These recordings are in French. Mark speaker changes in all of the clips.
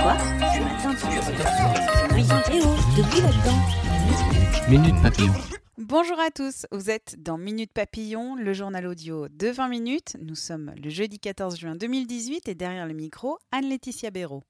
Speaker 1: Quoi Ce matin, tu depuis là-dedans.
Speaker 2: Minute Papillon.
Speaker 3: Bonjour à tous, vous êtes dans Minute Papillon, le journal audio de 20 minutes. Nous sommes le jeudi 14 juin 2018 et derrière le micro, Anne-Laetitia Béraud.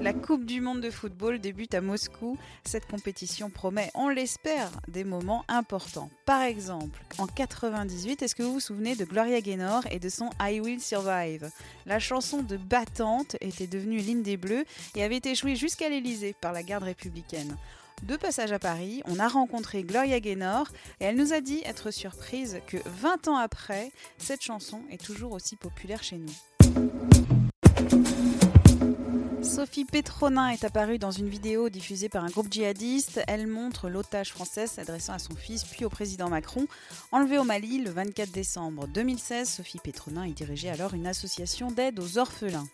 Speaker 3: La Coupe du Monde de football débute à Moscou. Cette compétition promet, on l'espère, des moments importants. Par exemple, en 98, est-ce que vous vous souvenez de Gloria Gaynor et de son I Will Survive? La chanson de Battante était devenue l'hymne des Bleus et avait été jouée jusqu'à l'Elysée par la garde républicaine. De passage à Paris, on a rencontré Gloria Gaynor et elle nous a dit être surprise que 20 ans après, cette chanson est toujours aussi populaire chez nous. Sophie Petronin est apparue dans une vidéo diffusée par un groupe djihadiste. Elle montre l'otage française s'adressant à son fils puis au président Macron. Enlevée au Mali le 24 décembre 2016, Sophie Petronin y dirigeait alors une association d'aide aux orphelins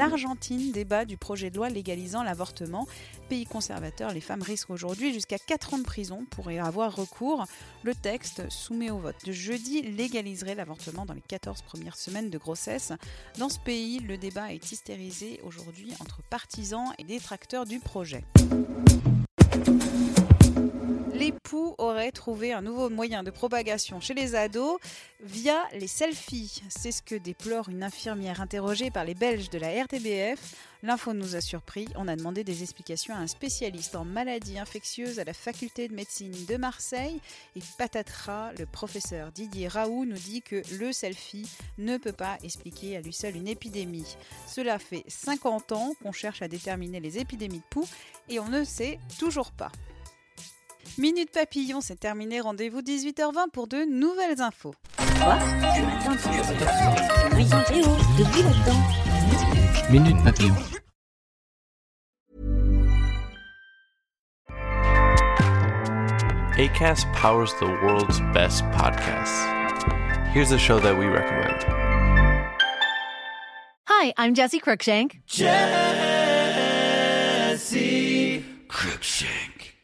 Speaker 3: l'Argentine débat du projet de loi légalisant l'avortement. Pays conservateur, les femmes risquent aujourd'hui jusqu'à 4 ans de prison pour y avoir recours. Le texte soumis au vote de jeudi légaliserait l'avortement dans les 14 premières semaines de grossesse. Dans ce pays, le débat est hystérisé aujourd'hui entre partisans et détracteurs du projet trouvé un nouveau moyen de propagation chez les ados via les selfies. C'est ce que déplore une infirmière interrogée par les Belges de la RTBF. L'info nous a surpris. On a demandé des explications à un spécialiste en maladies infectieuses à la faculté de médecine de Marseille. Et patatras, le professeur Didier Raoult nous dit que le selfie ne peut pas expliquer à lui seul une épidémie. Cela fait 50 ans qu'on cherche à déterminer les épidémies de poux et on ne sait toujours pas. Minute Papillon, c'est terminé. Rendez-vous 18h20 pour de nouvelles infos.
Speaker 1: Quoi? Ce matin, tu depuis là-dedans.
Speaker 2: Minute Papillon.
Speaker 4: ACAST powers the world's best podcasts. Here's a show that we recommend.
Speaker 5: Hi, I'm Jesse Cruikshank.
Speaker 6: Jesse Cruikshank.